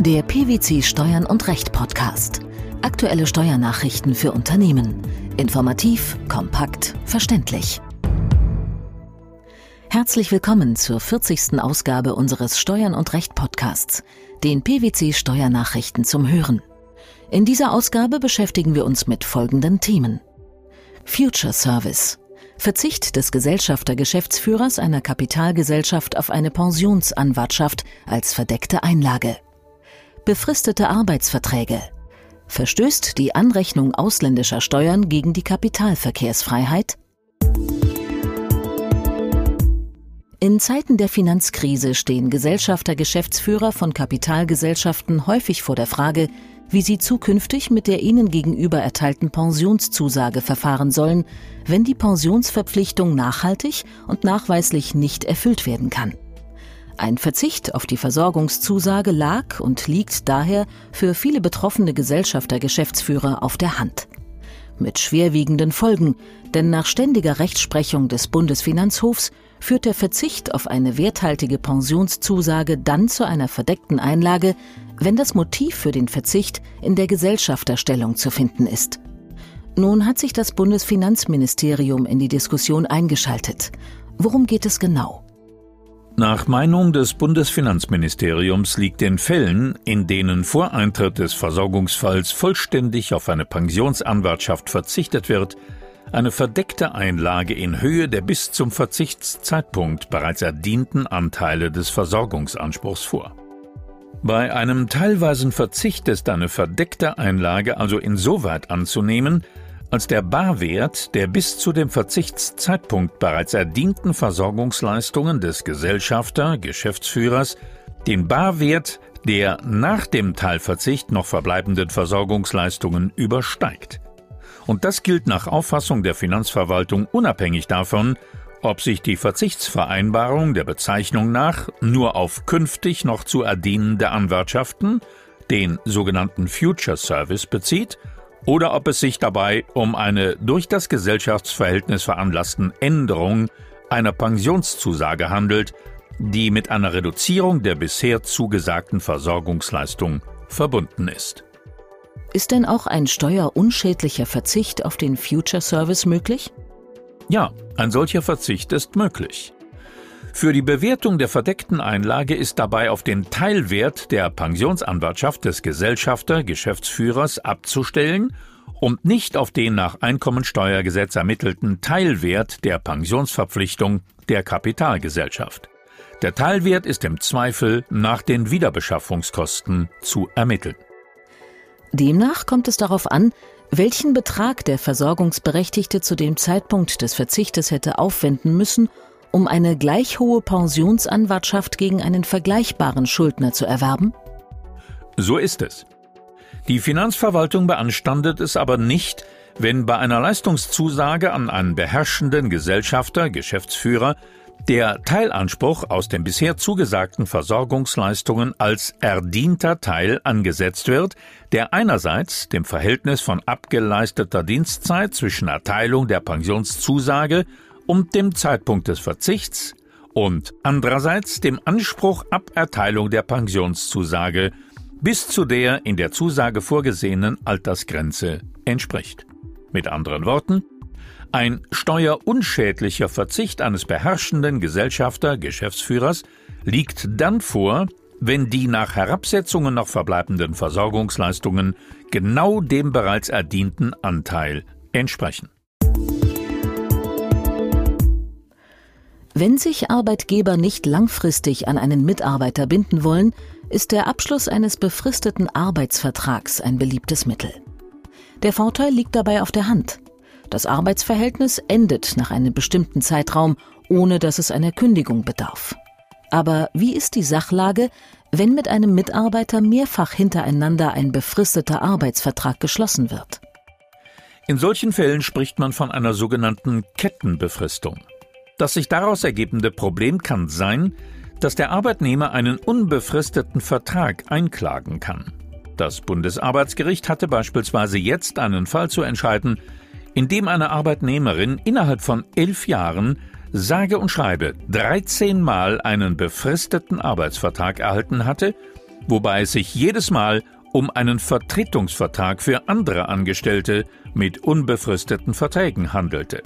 Der PwC Steuern und Recht Podcast. Aktuelle Steuernachrichten für Unternehmen. Informativ, kompakt, verständlich. Herzlich willkommen zur 40. Ausgabe unseres Steuern und Recht Podcasts, den PwC Steuernachrichten zum Hören. In dieser Ausgabe beschäftigen wir uns mit folgenden Themen. Future Service. Verzicht des Gesellschafter-Geschäftsführers einer Kapitalgesellschaft auf eine Pensionsanwartschaft als verdeckte Einlage befristete Arbeitsverträge. Verstößt die Anrechnung ausländischer Steuern gegen die Kapitalverkehrsfreiheit? In Zeiten der Finanzkrise stehen Gesellschafter, Geschäftsführer von Kapitalgesellschaften häufig vor der Frage, wie sie zukünftig mit der ihnen gegenüber erteilten Pensionszusage verfahren sollen, wenn die Pensionsverpflichtung nachhaltig und nachweislich nicht erfüllt werden kann. Ein Verzicht auf die Versorgungszusage lag und liegt daher für viele betroffene Gesellschafter Geschäftsführer auf der Hand. Mit schwerwiegenden Folgen, denn nach ständiger Rechtsprechung des Bundesfinanzhofs führt der Verzicht auf eine werthaltige Pensionszusage dann zu einer verdeckten Einlage, wenn das Motiv für den Verzicht in der Gesellschafterstellung zu finden ist. Nun hat sich das Bundesfinanzministerium in die Diskussion eingeschaltet. Worum geht es genau? Nach Meinung des Bundesfinanzministeriums liegt in Fällen, in denen vor Eintritt des Versorgungsfalls vollständig auf eine Pensionsanwartschaft verzichtet wird, eine verdeckte Einlage in Höhe der bis zum Verzichtszeitpunkt bereits erdienten Anteile des Versorgungsanspruchs vor. Bei einem teilweisen Verzicht ist eine verdeckte Einlage also insoweit anzunehmen, als der Barwert der bis zu dem Verzichtszeitpunkt bereits erdienten Versorgungsleistungen des Gesellschafter, Geschäftsführers, den Barwert der nach dem Teilverzicht noch verbleibenden Versorgungsleistungen übersteigt. Und das gilt nach Auffassung der Finanzverwaltung unabhängig davon, ob sich die Verzichtsvereinbarung der Bezeichnung nach nur auf künftig noch zu erdienende Anwartschaften, den sogenannten Future Service bezieht, oder ob es sich dabei um eine durch das Gesellschaftsverhältnis veranlassten Änderung einer Pensionszusage handelt, die mit einer Reduzierung der bisher zugesagten Versorgungsleistung verbunden ist. Ist denn auch ein steuerunschädlicher Verzicht auf den Future Service möglich? Ja, ein solcher Verzicht ist möglich. Für die Bewertung der verdeckten Einlage ist dabei auf den Teilwert der Pensionsanwartschaft des Gesellschafter, Geschäftsführers abzustellen und nicht auf den nach Einkommensteuergesetz ermittelten Teilwert der Pensionsverpflichtung der Kapitalgesellschaft. Der Teilwert ist im Zweifel nach den Wiederbeschaffungskosten zu ermitteln. Demnach kommt es darauf an, welchen Betrag der Versorgungsberechtigte zu dem Zeitpunkt des Verzichtes hätte aufwenden müssen, um eine gleich hohe Pensionsanwartschaft gegen einen vergleichbaren Schuldner zu erwerben? So ist es. Die Finanzverwaltung beanstandet es aber nicht, wenn bei einer Leistungszusage an einen beherrschenden Gesellschafter, Geschäftsführer, der Teilanspruch aus den bisher zugesagten Versorgungsleistungen als erdienter Teil angesetzt wird, der einerseits dem Verhältnis von abgeleisteter Dienstzeit zwischen Erteilung der Pensionszusage und dem Zeitpunkt des Verzichts und andererseits dem Anspruch ab Erteilung der Pensionszusage bis zu der in der Zusage vorgesehenen Altersgrenze entspricht. Mit anderen Worten, ein steuerunschädlicher Verzicht eines beherrschenden Gesellschafter, Geschäftsführers liegt dann vor, wenn die nach Herabsetzungen noch verbleibenden Versorgungsleistungen genau dem bereits erdienten Anteil entsprechen. Wenn sich Arbeitgeber nicht langfristig an einen Mitarbeiter binden wollen, ist der Abschluss eines befristeten Arbeitsvertrags ein beliebtes Mittel. Der Vorteil liegt dabei auf der Hand. Das Arbeitsverhältnis endet nach einem bestimmten Zeitraum, ohne dass es einer Kündigung bedarf. Aber wie ist die Sachlage, wenn mit einem Mitarbeiter mehrfach hintereinander ein befristeter Arbeitsvertrag geschlossen wird? In solchen Fällen spricht man von einer sogenannten Kettenbefristung. Das sich daraus ergebende Problem kann sein, dass der Arbeitnehmer einen unbefristeten Vertrag einklagen kann. Das Bundesarbeitsgericht hatte beispielsweise jetzt einen Fall zu entscheiden, in dem eine Arbeitnehmerin innerhalb von elf Jahren sage und schreibe 13 Mal einen befristeten Arbeitsvertrag erhalten hatte, wobei es sich jedes Mal um einen Vertretungsvertrag für andere Angestellte mit unbefristeten Verträgen handelte.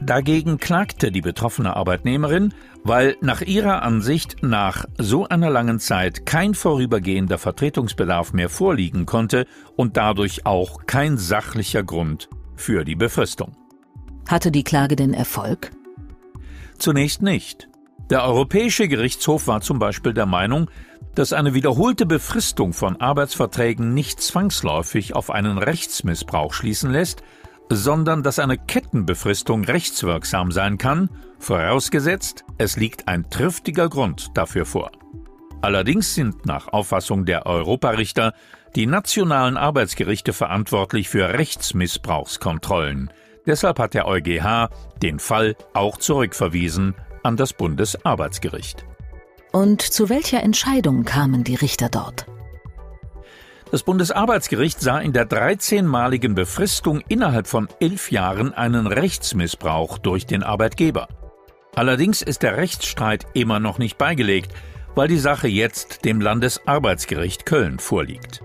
Dagegen klagte die betroffene Arbeitnehmerin, weil nach ihrer Ansicht nach so einer langen Zeit kein vorübergehender Vertretungsbedarf mehr vorliegen konnte und dadurch auch kein sachlicher Grund für die Befristung. Hatte die Klage denn Erfolg? Zunächst nicht. Der Europäische Gerichtshof war zum Beispiel der Meinung, dass eine wiederholte Befristung von Arbeitsverträgen nicht zwangsläufig auf einen Rechtsmissbrauch schließen lässt, sondern dass eine Kettenbefristung rechtswirksam sein kann, vorausgesetzt, es liegt ein triftiger Grund dafür vor. Allerdings sind nach Auffassung der Europarichter die nationalen Arbeitsgerichte verantwortlich für Rechtsmissbrauchskontrollen. Deshalb hat der EuGH den Fall auch zurückverwiesen an das Bundesarbeitsgericht. Und zu welcher Entscheidung kamen die Richter dort? Das Bundesarbeitsgericht sah in der 13-maligen Befristung innerhalb von elf Jahren einen Rechtsmissbrauch durch den Arbeitgeber. Allerdings ist der Rechtsstreit immer noch nicht beigelegt, weil die Sache jetzt dem Landesarbeitsgericht Köln vorliegt.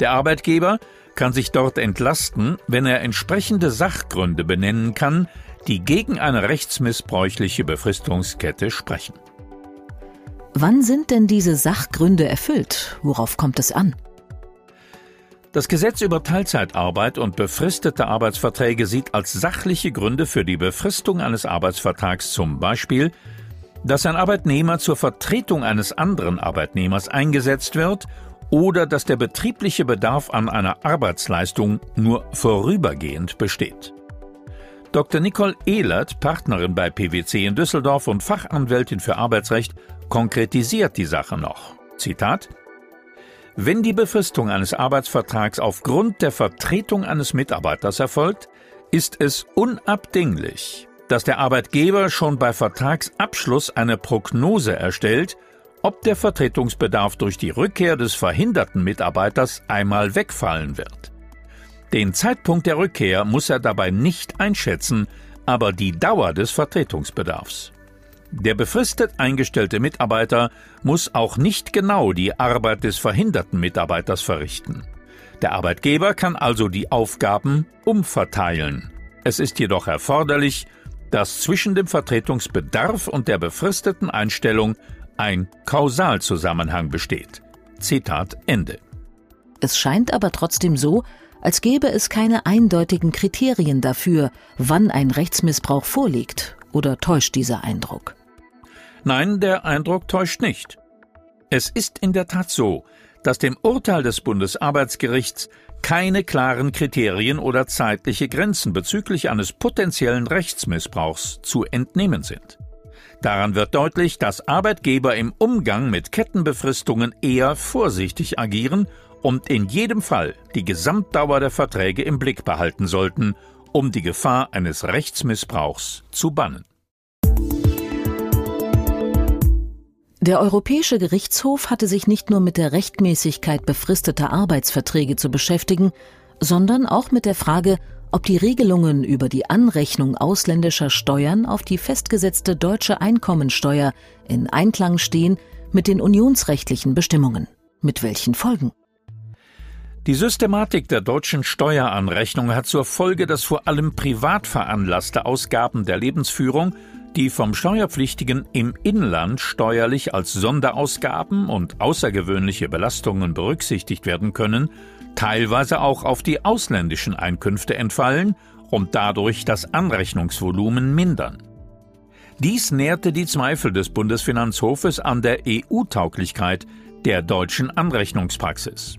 Der Arbeitgeber kann sich dort entlasten, wenn er entsprechende Sachgründe benennen kann, die gegen eine rechtsmissbräuchliche Befristungskette sprechen. Wann sind denn diese Sachgründe erfüllt? Worauf kommt es an? Das Gesetz über Teilzeitarbeit und befristete Arbeitsverträge sieht als sachliche Gründe für die Befristung eines Arbeitsvertrags zum Beispiel, dass ein Arbeitnehmer zur Vertretung eines anderen Arbeitnehmers eingesetzt wird oder dass der betriebliche Bedarf an einer Arbeitsleistung nur vorübergehend besteht. Dr. Nicole Ehlert, Partnerin bei PwC in Düsseldorf und Fachanwältin für Arbeitsrecht, konkretisiert die Sache noch. Zitat Wenn die Befristung eines Arbeitsvertrags aufgrund der Vertretung eines Mitarbeiters erfolgt, ist es unabdinglich, dass der Arbeitgeber schon bei Vertragsabschluss eine Prognose erstellt, ob der Vertretungsbedarf durch die Rückkehr des verhinderten Mitarbeiters einmal wegfallen wird. Den Zeitpunkt der Rückkehr muss er dabei nicht einschätzen, aber die Dauer des Vertretungsbedarfs. Der befristet eingestellte Mitarbeiter muss auch nicht genau die Arbeit des verhinderten Mitarbeiters verrichten. Der Arbeitgeber kann also die Aufgaben umverteilen. Es ist jedoch erforderlich, dass zwischen dem Vertretungsbedarf und der befristeten Einstellung ein Kausalzusammenhang besteht. Zitat Ende. Es scheint aber trotzdem so, als gäbe es keine eindeutigen Kriterien dafür, wann ein Rechtsmissbrauch vorliegt, oder täuscht dieser Eindruck? Nein, der Eindruck täuscht nicht. Es ist in der Tat so, dass dem Urteil des Bundesarbeitsgerichts keine klaren Kriterien oder zeitliche Grenzen bezüglich eines potenziellen Rechtsmissbrauchs zu entnehmen sind. Daran wird deutlich, dass Arbeitgeber im Umgang mit Kettenbefristungen eher vorsichtig agieren und in jedem Fall die Gesamtdauer der Verträge im Blick behalten sollten, um die Gefahr eines Rechtsmissbrauchs zu bannen. Der Europäische Gerichtshof hatte sich nicht nur mit der Rechtmäßigkeit befristeter Arbeitsverträge zu beschäftigen, sondern auch mit der Frage, ob die Regelungen über die Anrechnung ausländischer Steuern auf die festgesetzte deutsche Einkommensteuer in Einklang stehen mit den unionsrechtlichen Bestimmungen. Mit welchen Folgen? Die Systematik der deutschen Steueranrechnung hat zur Folge, dass vor allem privat veranlasste Ausgaben der Lebensführung, die vom Steuerpflichtigen im Inland steuerlich als Sonderausgaben und außergewöhnliche Belastungen berücksichtigt werden können, teilweise auch auf die ausländischen Einkünfte entfallen und dadurch das Anrechnungsvolumen mindern. Dies nährte die Zweifel des Bundesfinanzhofes an der EU-Tauglichkeit der deutschen Anrechnungspraxis.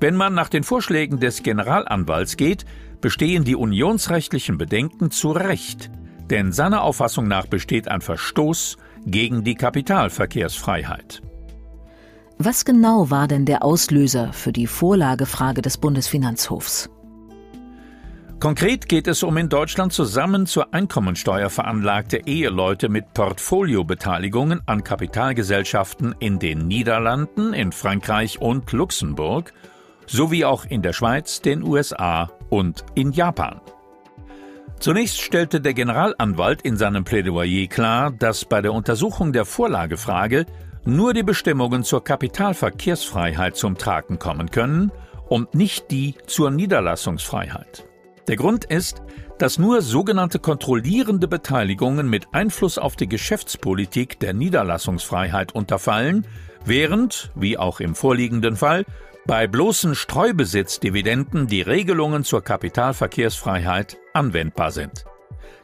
Wenn man nach den Vorschlägen des Generalanwalts geht, bestehen die unionsrechtlichen Bedenken zu Recht, denn seiner Auffassung nach besteht ein Verstoß gegen die Kapitalverkehrsfreiheit. Was genau war denn der Auslöser für die Vorlagefrage des Bundesfinanzhofs? Konkret geht es um in Deutschland zusammen zur Einkommensteuer veranlagte Eheleute mit Portfoliobeteiligungen an Kapitalgesellschaften in den Niederlanden, in Frankreich und Luxemburg sowie auch in der Schweiz, den USA und in Japan. Zunächst stellte der Generalanwalt in seinem Plädoyer klar, dass bei der Untersuchung der Vorlagefrage nur die Bestimmungen zur Kapitalverkehrsfreiheit zum Tragen kommen können und nicht die zur Niederlassungsfreiheit. Der Grund ist, dass nur sogenannte kontrollierende Beteiligungen mit Einfluss auf die Geschäftspolitik der Niederlassungsfreiheit unterfallen, während, wie auch im vorliegenden Fall, bei bloßen Streubesitzdividenden die Regelungen zur Kapitalverkehrsfreiheit anwendbar sind.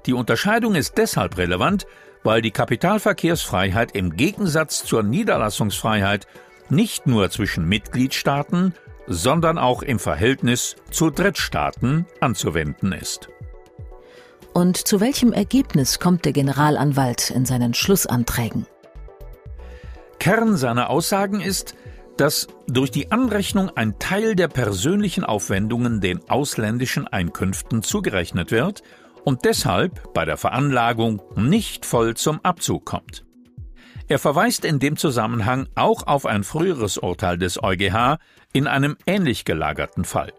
Die Unterscheidung ist deshalb relevant, weil die Kapitalverkehrsfreiheit im Gegensatz zur Niederlassungsfreiheit nicht nur zwischen Mitgliedstaaten, sondern auch im Verhältnis zu Drittstaaten anzuwenden ist. Und zu welchem Ergebnis kommt der Generalanwalt in seinen Schlussanträgen? Kern seiner Aussagen ist, dass durch die Anrechnung ein Teil der persönlichen Aufwendungen den ausländischen Einkünften zugerechnet wird und deshalb bei der Veranlagung nicht voll zum Abzug kommt. Er verweist in dem Zusammenhang auch auf ein früheres Urteil des EuGH in einem ähnlich gelagerten Fall.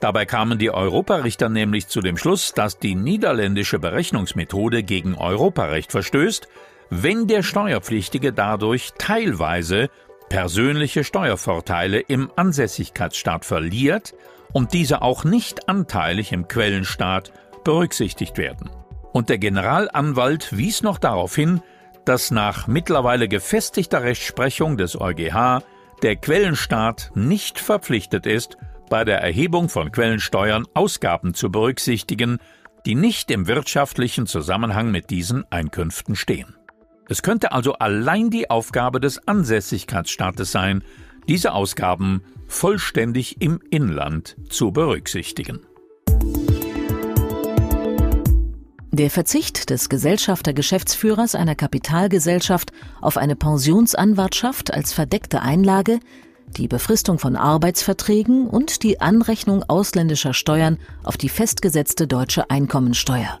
Dabei kamen die Europarichter nämlich zu dem Schluss, dass die niederländische Berechnungsmethode gegen Europarecht verstößt, wenn der Steuerpflichtige dadurch teilweise persönliche Steuervorteile im Ansässigkeitsstaat verliert und diese auch nicht anteilig im Quellenstaat berücksichtigt werden. Und der Generalanwalt wies noch darauf hin, dass nach mittlerweile gefestigter Rechtsprechung des EuGH der Quellenstaat nicht verpflichtet ist, bei der Erhebung von Quellensteuern Ausgaben zu berücksichtigen, die nicht im wirtschaftlichen Zusammenhang mit diesen Einkünften stehen. Es könnte also allein die Aufgabe des Ansässigkeitsstaates sein, diese Ausgaben vollständig im Inland zu berücksichtigen. Der Verzicht des Gesellschafter-Geschäftsführers einer Kapitalgesellschaft auf eine Pensionsanwartschaft als verdeckte Einlage, die Befristung von Arbeitsverträgen und die Anrechnung ausländischer Steuern auf die festgesetzte deutsche Einkommensteuer.